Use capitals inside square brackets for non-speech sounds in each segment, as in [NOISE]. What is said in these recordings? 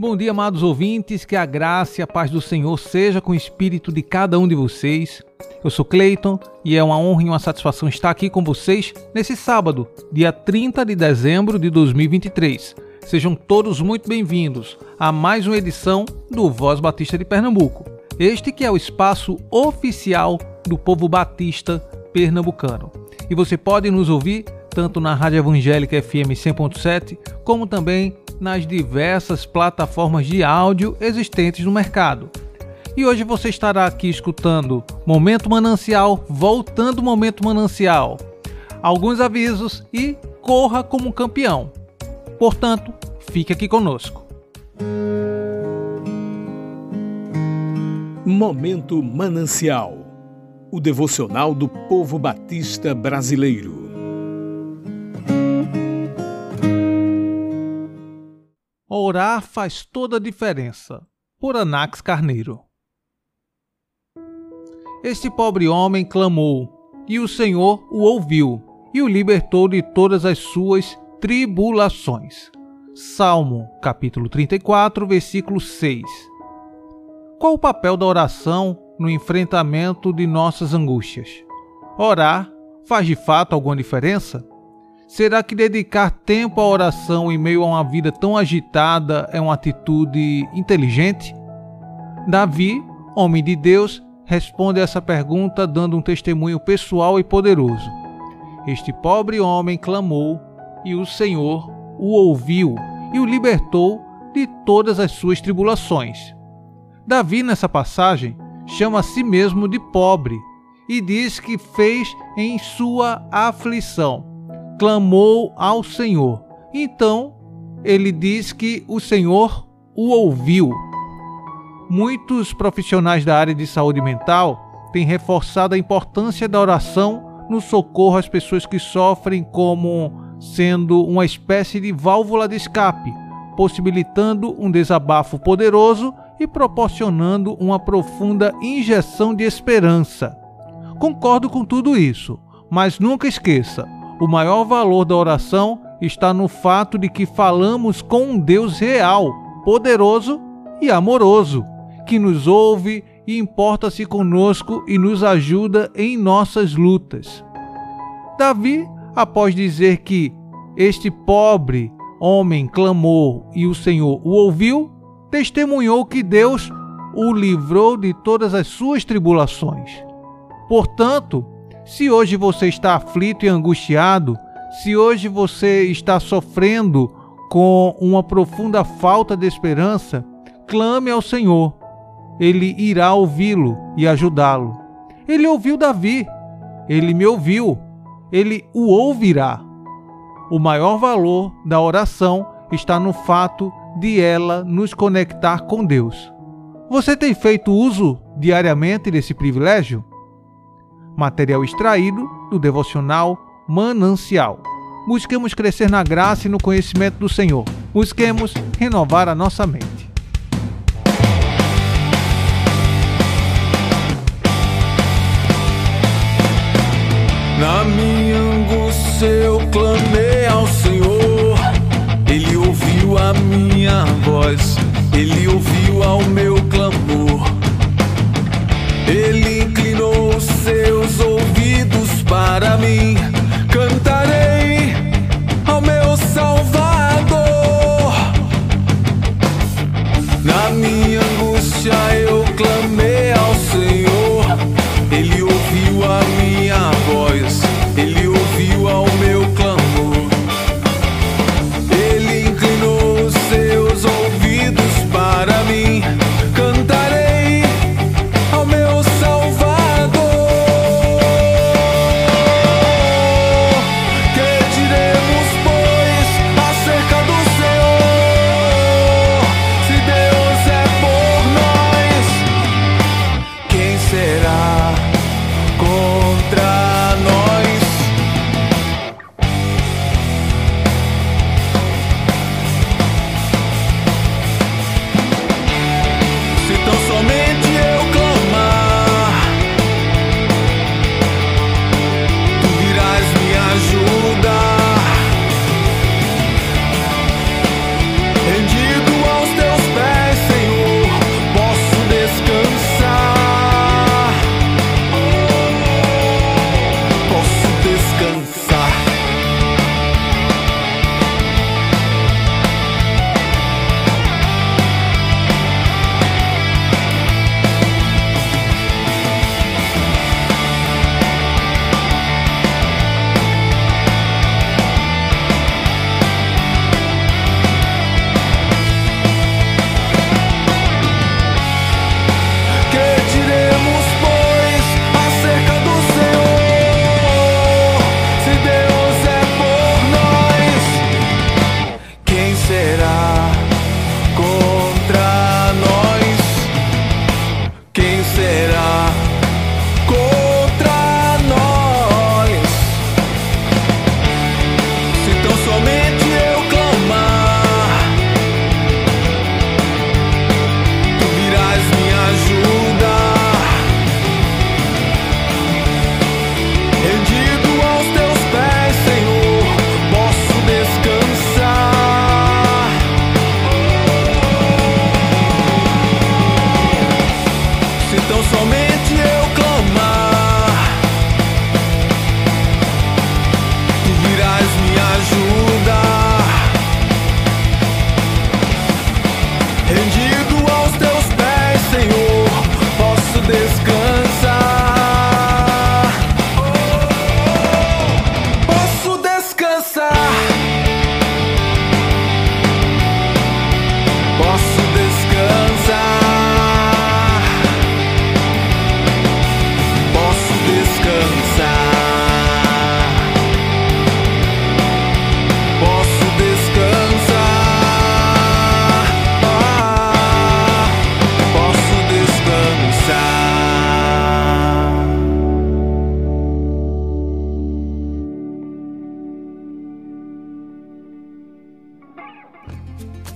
Bom dia, amados ouvintes, que a graça e a paz do Senhor seja com o espírito de cada um de vocês. Eu sou Cleiton e é uma honra e uma satisfação estar aqui com vocês nesse sábado, dia 30 de dezembro de 2023. Sejam todos muito bem-vindos a mais uma edição do Voz Batista de Pernambuco. Este que é o espaço oficial do povo batista pernambucano. E você pode nos ouvir tanto na Rádio Evangélica FM 100.7, como também nas diversas plataformas de áudio existentes no mercado. E hoje você estará aqui escutando Momento Manancial, voltando Momento Manancial. Alguns avisos e corra como campeão. Portanto, fique aqui conosco. Momento Manancial o devocional do povo batista brasileiro. Orar faz toda a diferença. Por Anax Carneiro. Este pobre homem clamou, e o Senhor o ouviu e o libertou de todas as suas tribulações. Salmo, capítulo 34, versículo 6. Qual o papel da oração no enfrentamento de nossas angústias? Orar faz de fato alguma diferença? Será que dedicar tempo à oração em meio a uma vida tão agitada é uma atitude inteligente? Davi, homem de Deus, responde essa pergunta dando um testemunho pessoal e poderoso. Este pobre homem clamou e o Senhor o ouviu e o libertou de todas as suas tribulações. Davi, nessa passagem, chama a si mesmo de pobre e diz que fez em sua aflição, clamou ao Senhor. Então, ele diz que o Senhor o ouviu. Muitos profissionais da área de saúde mental têm reforçado a importância da oração no socorro às pessoas que sofrem, como sendo uma espécie de válvula de escape, possibilitando um desabafo poderoso e proporcionando uma profunda injeção de esperança. Concordo com tudo isso, mas nunca esqueça: o maior valor da oração está no fato de que falamos com um Deus real, poderoso e amoroso que nos ouve e importa-se conosco e nos ajuda em nossas lutas. Davi, após dizer que este pobre homem clamou e o Senhor o ouviu, testemunhou que Deus o livrou de todas as suas tribulações. Portanto, se hoje você está aflito e angustiado, se hoje você está sofrendo com uma profunda falta de esperança, clame ao Senhor ele irá ouvi-lo e ajudá-lo. Ele ouviu Davi, ele me ouviu, ele o ouvirá. O maior valor da oração está no fato de ela nos conectar com Deus. Você tem feito uso diariamente desse privilégio? Material extraído do devocional Manancial. Busquemos crescer na graça e no conhecimento do Senhor. Busquemos renovar a nossa mente. Na minha angústia eu clamei ao Senhor, Ele ouviu a minha voz, Ele ouviu ao meu clamor. Para mim,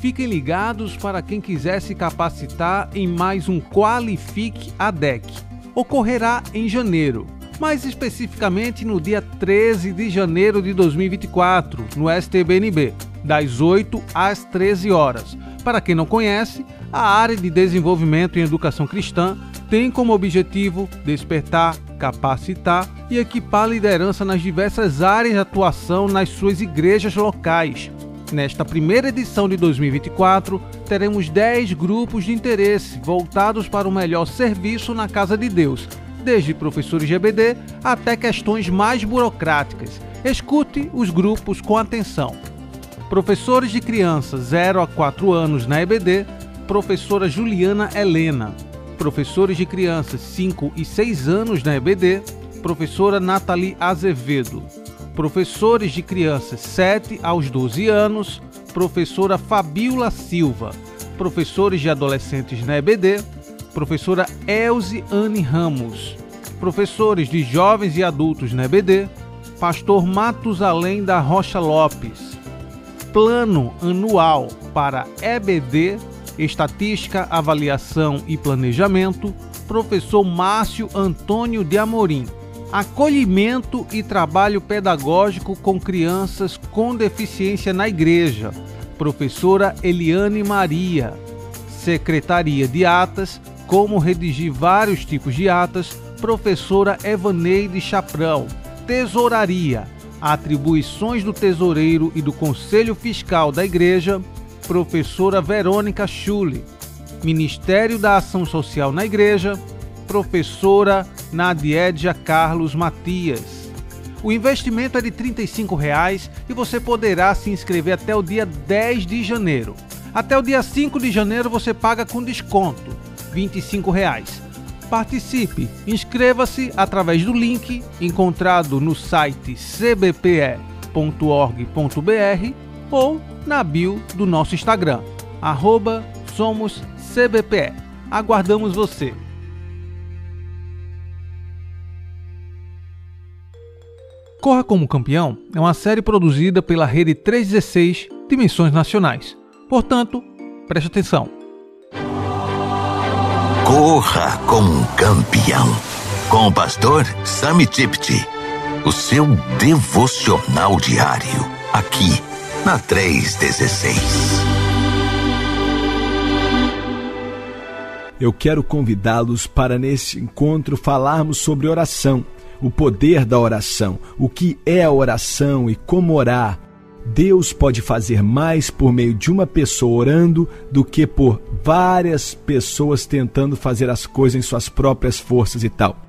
fiquem ligados para quem quiser se capacitar em mais um Qualifique ADEC. Ocorrerá em janeiro, mais especificamente no dia 13 de janeiro de 2024, no STBNB, das 8 às 13 horas. Para quem não conhece, a área de desenvolvimento em educação cristã tem como objetivo despertar, capacitar e equipar liderança nas diversas áreas de atuação nas suas igrejas locais. Nesta primeira edição de 2024, teremos 10 grupos de interesse voltados para o melhor serviço na Casa de Deus, desde professores EBD até questões mais burocráticas. Escute os grupos com atenção. Professores de crianças 0 a 4 anos na EBD, professora Juliana Helena. Professores de crianças 5 e 6 anos na EBD, professora Nathalie Azevedo. Professores de crianças 7 aos 12 anos, professora Fabiola Silva. Professores de adolescentes na EBD, professora Elze Anne Ramos. Professores de jovens e adultos na EBD, pastor Matusalém da Rocha Lopes. Plano anual para EBD, Estatística, Avaliação e Planejamento, professor Márcio Antônio de Amorim acolhimento e trabalho pedagógico com crianças com deficiência na igreja, professora Eliane Maria, Secretaria de Atas, como redigir vários tipos de atas, professora Evaneide Chaprão, Tesouraria, atribuições do tesoureiro e do Conselho Fiscal da Igreja, professora Verônica Schule, Ministério da Ação Social na Igreja, professora Nadiedia Carlos Matias. O investimento é de 35 reais e você poderá se inscrever até o dia 10 de janeiro. Até o dia 5 de janeiro você paga com desconto, 25 reais. Participe, inscreva-se através do link encontrado no site cbpe.org.br ou na bio do nosso Instagram, arroba somoscbpe. Aguardamos você! Corra como Campeão é uma série produzida pela Rede 316 Dimensões Nacionais. Portanto, preste atenção. Corra como um campeão. Com o pastor Sami Tipti. O seu devocional diário. Aqui, na 316. Eu quero convidá-los para nesse encontro falarmos sobre oração o poder da oração, o que é a oração e como orar. Deus pode fazer mais por meio de uma pessoa orando do que por várias pessoas tentando fazer as coisas em suas próprias forças e tal.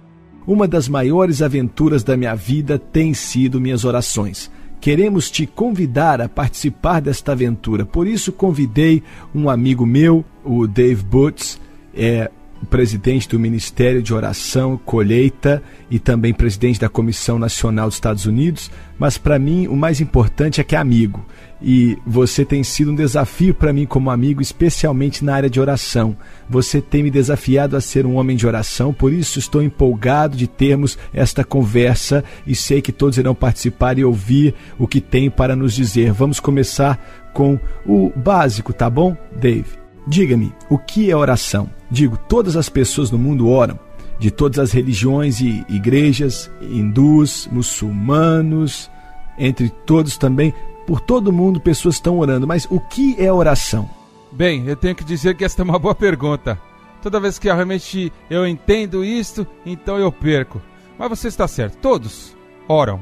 Uma das maiores aventuras da minha vida tem sido minhas orações. Queremos te convidar a participar desta aventura, por isso convidei um amigo meu, o Dave Butts, é, presidente do Ministério de Oração, Colheita e também presidente da Comissão Nacional dos Estados Unidos, mas para mim o mais importante é que é amigo. E você tem sido um desafio para mim como amigo, especialmente na área de oração. Você tem me desafiado a ser um homem de oração, por isso estou empolgado de termos esta conversa e sei que todos irão participar e ouvir o que tem para nos dizer. Vamos começar com o básico, tá bom, Dave? Diga-me, o que é oração? Digo, todas as pessoas no mundo oram, de todas as religiões e igrejas, hindus, muçulmanos, entre todos também, por todo mundo pessoas estão orando, mas o que é oração? Bem, eu tenho que dizer que esta é uma boa pergunta. Toda vez que realmente eu entendo isto, então eu perco. Mas você está certo, todos oram,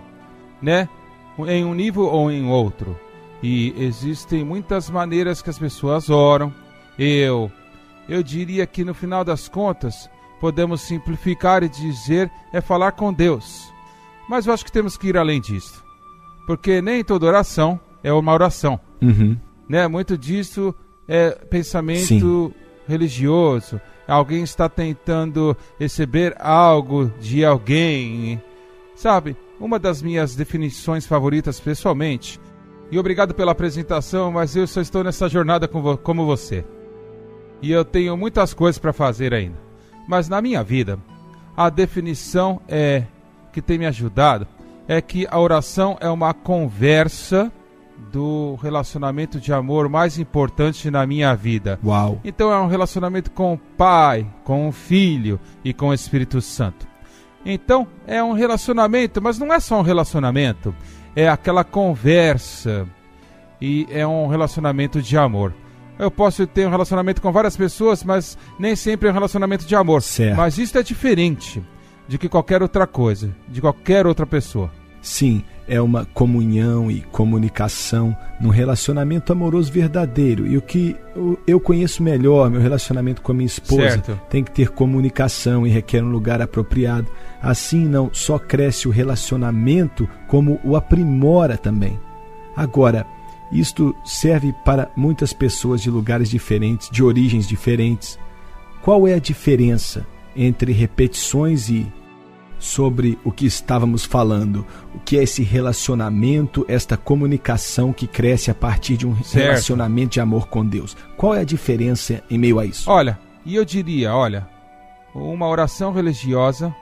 né? Em um nível ou em outro. E existem muitas maneiras que as pessoas oram, eu, eu diria que no final das contas, podemos simplificar e dizer é falar com Deus. Mas eu acho que temos que ir além disso. Porque nem toda oração é uma oração. Uhum. Né? Muito disso é pensamento Sim. religioso. Alguém está tentando receber algo de alguém. Sabe, uma das minhas definições favoritas pessoalmente. E obrigado pela apresentação, mas eu só estou nessa jornada como você e eu tenho muitas coisas para fazer ainda. Mas na minha vida, a definição é que tem me ajudado é que a oração é uma conversa do relacionamento de amor mais importante na minha vida. Uau. Então é um relacionamento com o Pai, com o Filho e com o Espírito Santo. Então é um relacionamento, mas não é só um relacionamento, é aquela conversa e é um relacionamento de amor. Eu posso ter um relacionamento com várias pessoas, mas nem sempre é um relacionamento de amor. Certo. Mas isso é diferente de que qualquer outra coisa, de qualquer outra pessoa. Sim, é uma comunhão e comunicação num relacionamento amoroso verdadeiro. E o que eu conheço melhor, meu relacionamento com a minha esposa, Certo. tem que ter comunicação e requer um lugar apropriado. Assim não só cresce o relacionamento, como o aprimora também. Agora, isto serve para muitas pessoas de lugares diferentes, de origens diferentes. Qual é a diferença entre repetições e sobre o que estávamos falando, o que é esse relacionamento, esta comunicação que cresce a partir de um Certo. relacionamento de amor com Deus. Qual é a diferença em meio a isso? Olha, e eu diria, olha, uma oração religiosa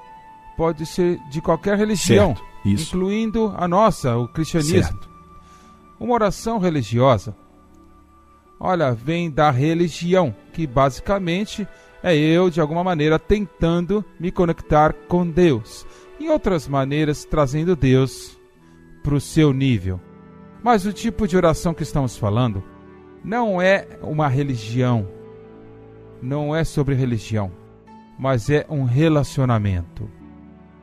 pode ser de qualquer religião, Certo, incluindo a nossa, o cristianismo. Certo. Uma oração religiosa, olha, vem da religião, que basicamente é eu, de alguma maneira, tentando me conectar com Deus. Em outras maneiras, trazendo Deus para o seu nível. Mas o tipo de oração que estamos falando não é uma religião, não é sobre religião, mas é um relacionamento.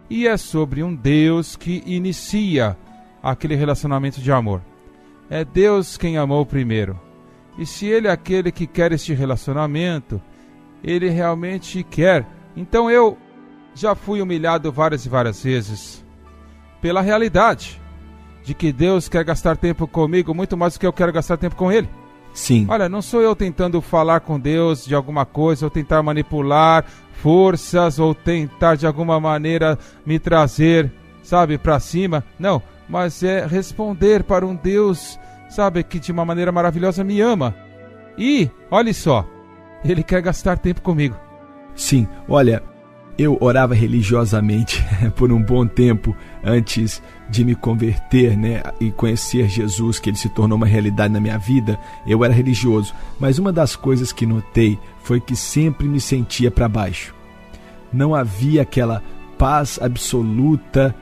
E é sobre um Deus que inicia aquele relacionamento de amor. É Deus quem amou primeiro. E se Ele é aquele que quer este relacionamento, Ele realmente quer. Então eu já fui humilhado várias e várias vezes pela realidade de que Deus quer gastar tempo comigo muito mais do que eu quero gastar tempo com Ele. Sim. Olha, não sou eu tentando falar com Deus de alguma coisa, ou tentar manipular forças, ou tentar de alguma maneira me trazer, sabe, para cima. Não, mas é responder para um Deus, sabe, que de uma maneira maravilhosa me ama. E, olhe só, Ele quer gastar tempo comigo. Sim, olha, eu orava religiosamente [LAUGHS] por um bom tempo antes de me converter, né, e conhecer Jesus, que ele se tornou uma realidade na minha vida. Eu era religioso, mas uma das coisas que notei foi que sempre me sentia para baixo. Não havia aquela paz absoluta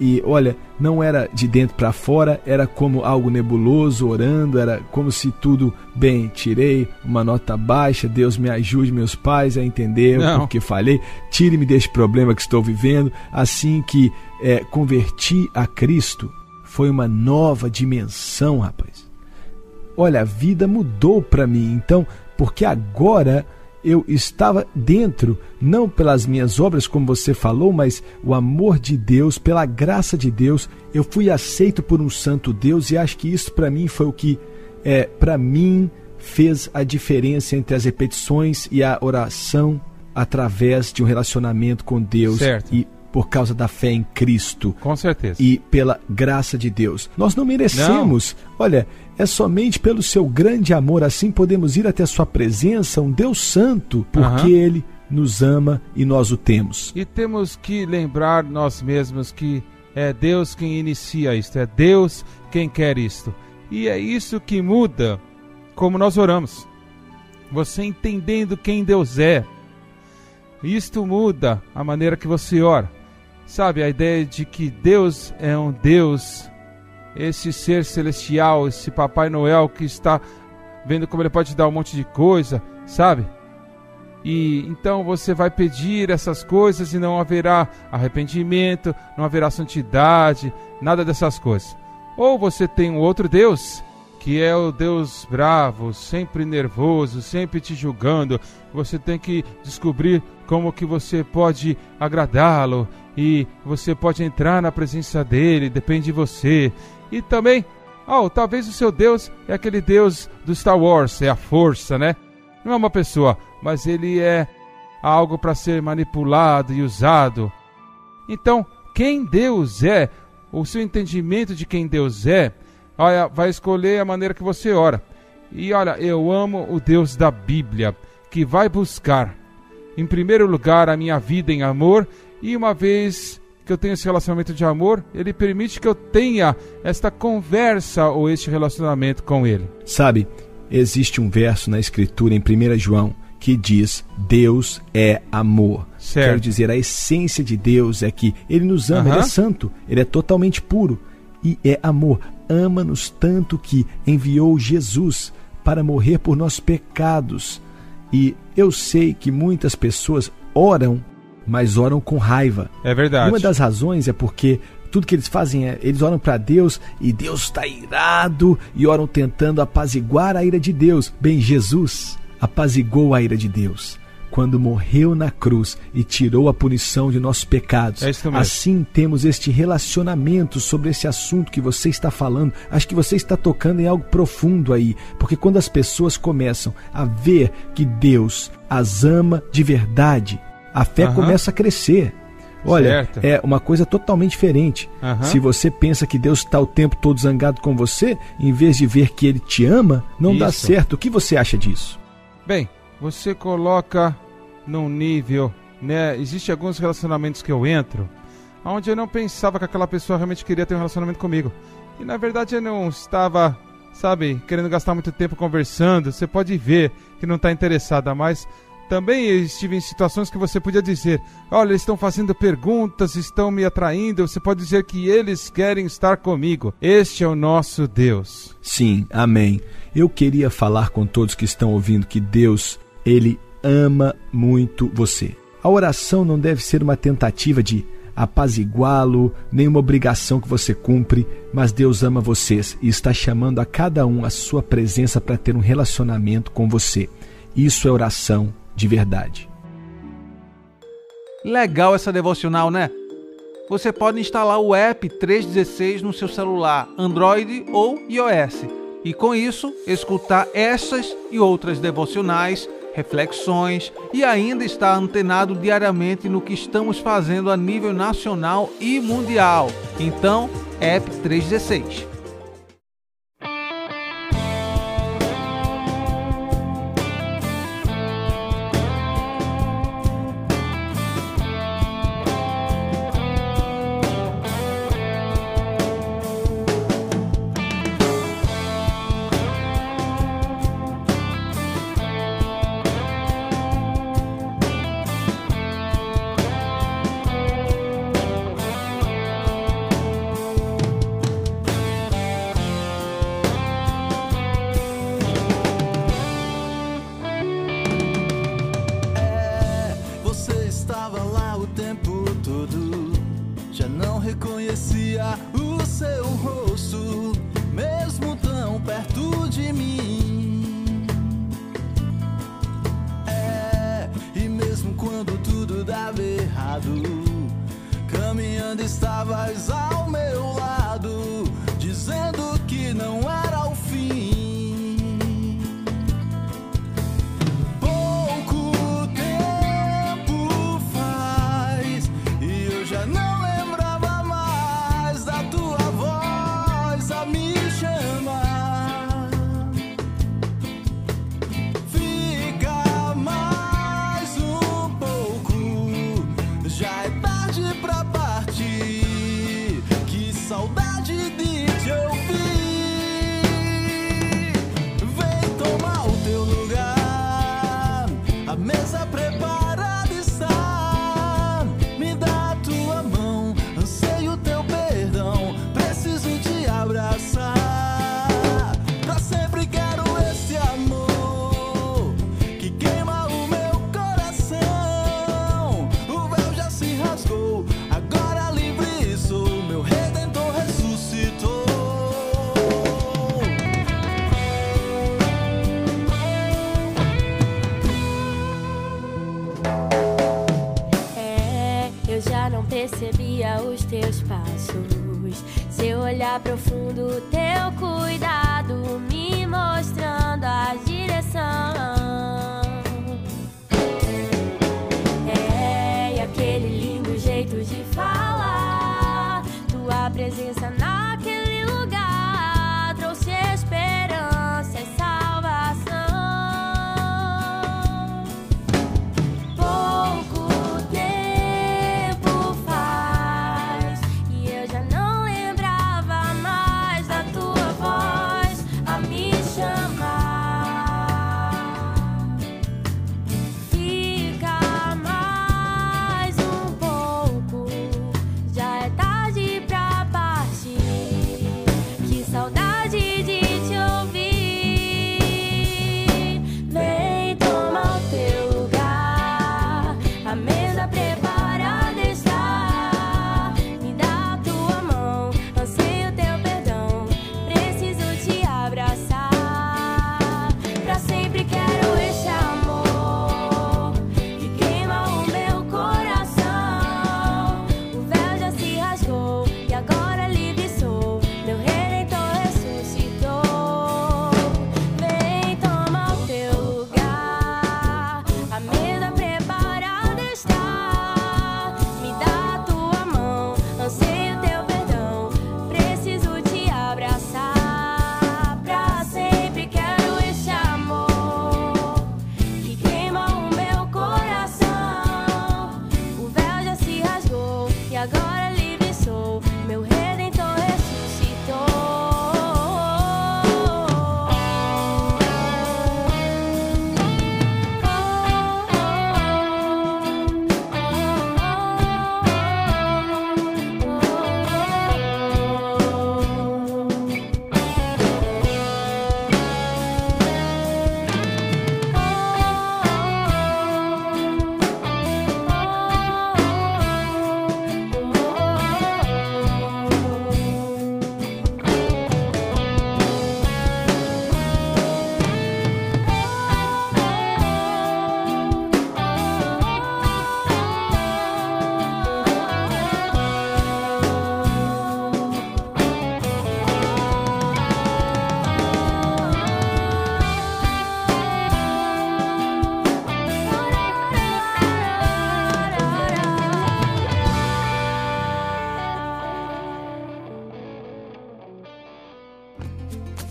e olha, não era de dentro para fora, era como algo nebuloso, orando, era como se tudo bem, tirei uma nota baixa, Deus me ajude, meus pais, a entender Não. o porque falhei, tire-me deste problema que estou vivendo. Assim que é, converti a Cristo, foi uma nova dimensão, rapaz. Olha, a vida mudou para mim, então, porque agora eu estava dentro, não pelas minhas obras, como você falou, mas o amor de Deus, pela graça de Deus, eu fui aceito por um santo Deus e acho que isso para mim foi o que, é, para mim, fez a diferença entre as repetições e a oração através de um relacionamento com Deus Certo. e por causa da fé em Cristo Com certeza. e pela graça de Deus. Nós não merecemos. Olha, é somente pelo seu grande amor assim podemos ir até sua presença, um Deus santo, porque Aham. ele nos ama e nós o temos. E temos que lembrar nós mesmos que é Deus quem inicia isto, é Deus quem quer isto. E é isso que muda como nós oramos. Você entendendo quem Deus é, isto muda a maneira que você ora. Sabe, a ideia de que Deus é um Deus, esse ser celestial, esse Papai Noel que está vendo como ele pode te dar um monte de coisa, sabe? E então você vai pedir essas coisas e não haverá arrependimento, não haverá santidade, nada dessas coisas. Ou você tem um outro Deus, que é o Deus bravo, sempre nervoso, sempre te julgando. Você tem que descobrir como que você pode agradá-lo e você pode entrar na presença dele, depende de você. E também, oh, talvez o seu Deus é aquele Deus do Star Wars, é a força, né? Não é uma pessoa, mas ele é algo para ser manipulado e usado. Então, quem Deus é, o seu entendimento de quem Deus é, olha, vai escolher a maneira que você ora. E olha, eu amo o Deus da Bíblia, que vai buscar, em primeiro lugar, a minha vida em amor, e uma vez que eu tenho esse relacionamento de amor, ele permite que eu tenha esta conversa ou este relacionamento com ele. Sabe, existe um verso na Escritura em 1 João que diz: Deus é amor. Certo. Quero dizer, a essência de Deus é que Ele nos ama, Aham. Ele é santo, Ele é totalmente puro e é amor. Ama-nos tanto que enviou Jesus para morrer por nossos pecados. E eu sei que muitas pessoas oram, mas oram com raiva. É verdade. Uma das razões é porque tudo que eles fazem é eles oram para Deus e Deus está irado e oram tentando apaziguar a ira de Deus. Bem, Jesus apazigou a ira de Deus quando morreu na cruz e tirou a punição de nossos pecados. É. Assim temos este relacionamento sobre esse assunto que você está falando. Acho que você está tocando em algo profundo aí, porque quando as pessoas começam a ver que Deus as ama de verdade, a fé Aham. começa a crescer. Olha, Certo. é uma coisa totalmente diferente. Aham. Se você pensa que Deus está o tempo todo zangado com você, em vez de ver que Ele te ama, não dá Isso. certo. O que você acha disso? Bem, você coloca num nível, né? Existem alguns relacionamentos que eu entro, onde eu não pensava que aquela pessoa realmente queria ter um relacionamento comigo. E na verdade eu não estava, sabe, querendo gastar muito tempo conversando. Você pode ver que não está interessada, mas também estive em situações que você podia dizer: olha, eles estão fazendo perguntas, estão me atraindo. Você pode dizer que eles querem estar comigo. Este é o nosso Deus. Sim, amém. Eu queria falar com todos que estão ouvindo que Deus, Ele ama muito você. A oração não deve ser uma tentativa de apaziguá-lo, nem uma obrigação que você cumpre, mas Deus ama vocês e está chamando a cada um a sua presença para ter um relacionamento com você. Isso é oração de verdade. Legal essa devocional, né? Você pode instalar o app 316 no seu celular, Android ou iOS, e com isso escutar essas e outras devocionais, reflexões e ainda estar antenado diariamente no que estamos fazendo a nível nacional e mundial. Então, app 316. Seu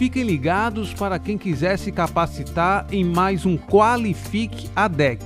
Fiquem ligados para quem quiser se capacitar em mais um Qualifique ADEC.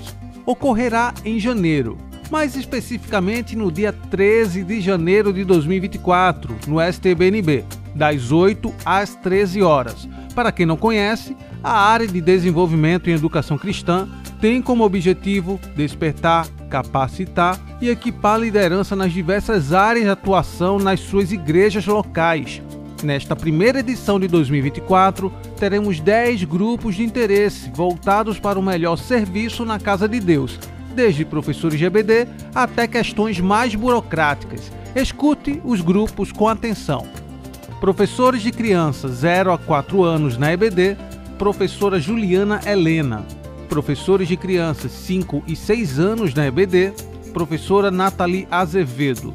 Ocorrerá em janeiro, mais especificamente no dia 13 de janeiro de 2024, no STBNB, das 8 às 13 horas. Para quem não conhece, a área de desenvolvimento em educação cristã tem como objetivo despertar, capacitar e equipar liderança nas diversas áreas de atuação nas suas igrejas locais, Nesta primeira edição de 2024, teremos 10 grupos de interesse voltados para o melhor serviço na Casa de Deus, desde professores EBD até questões mais burocráticas. Escute os grupos com atenção. Professores de crianças 0 a 4 anos na EBD, professora Juliana Helena. Professores de crianças 5 e 6 anos na EBD, professora Nathalie Azevedo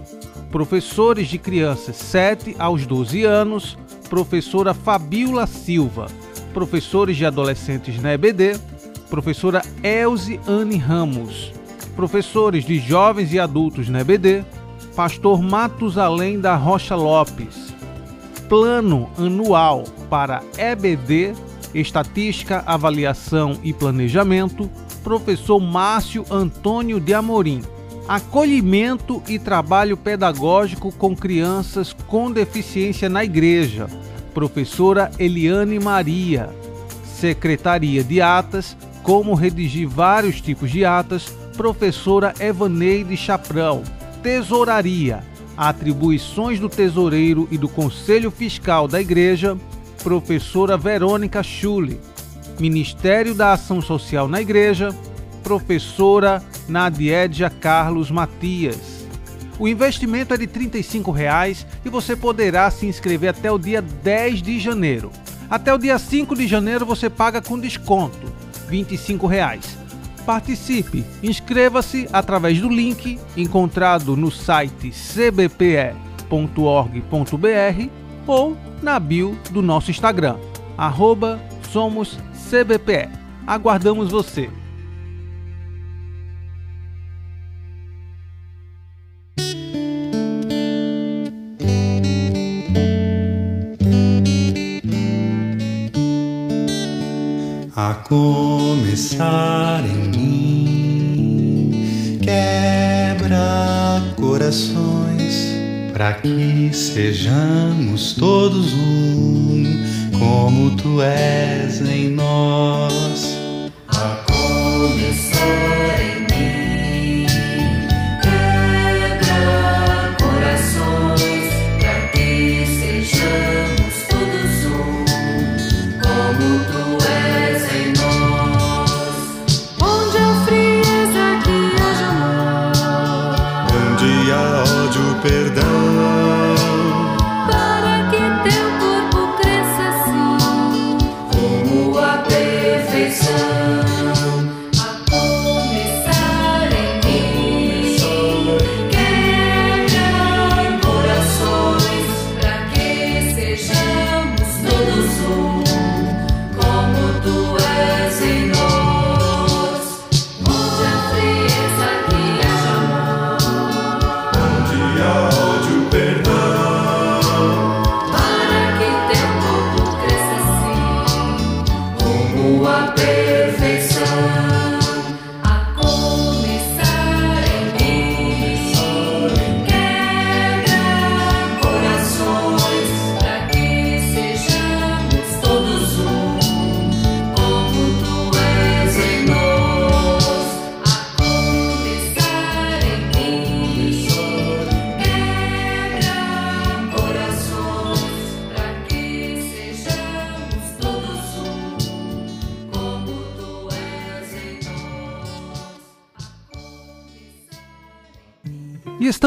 professores de crianças 7 aos 12 anos, professora Fabiola Silva, professores de adolescentes na EBD, professora Elze Anne Ramos, professores de jovens e adultos na EBD, pastor Matusalém da Rocha Lopes. Plano anual para EBD, Estatística, Avaliação e Planejamento, professor Márcio Antônio de Amorim acolhimento e trabalho pedagógico com crianças com deficiência na igreja, professora Eliane Maria, Secretaria de Atas, como redigir vários tipos de atas, professora Evaneide Chaprão, Tesouraria, atribuições do tesoureiro e do Conselho Fiscal da Igreja, professora Verônica Schule, Ministério da Ação Social na Igreja, professora Nadiedia Carlos Matias. O investimento é de 35 reais e você poderá se inscrever até o dia 10 de janeiro. Até o dia 5 de janeiro você paga com desconto, 25 reais. Participe, inscreva-se através do link encontrado no site cbpe.org.br ou na bio do nosso Instagram, arroba somoscbpe. Aguardamos você! Para que sejamos todos um, como tu és em nós.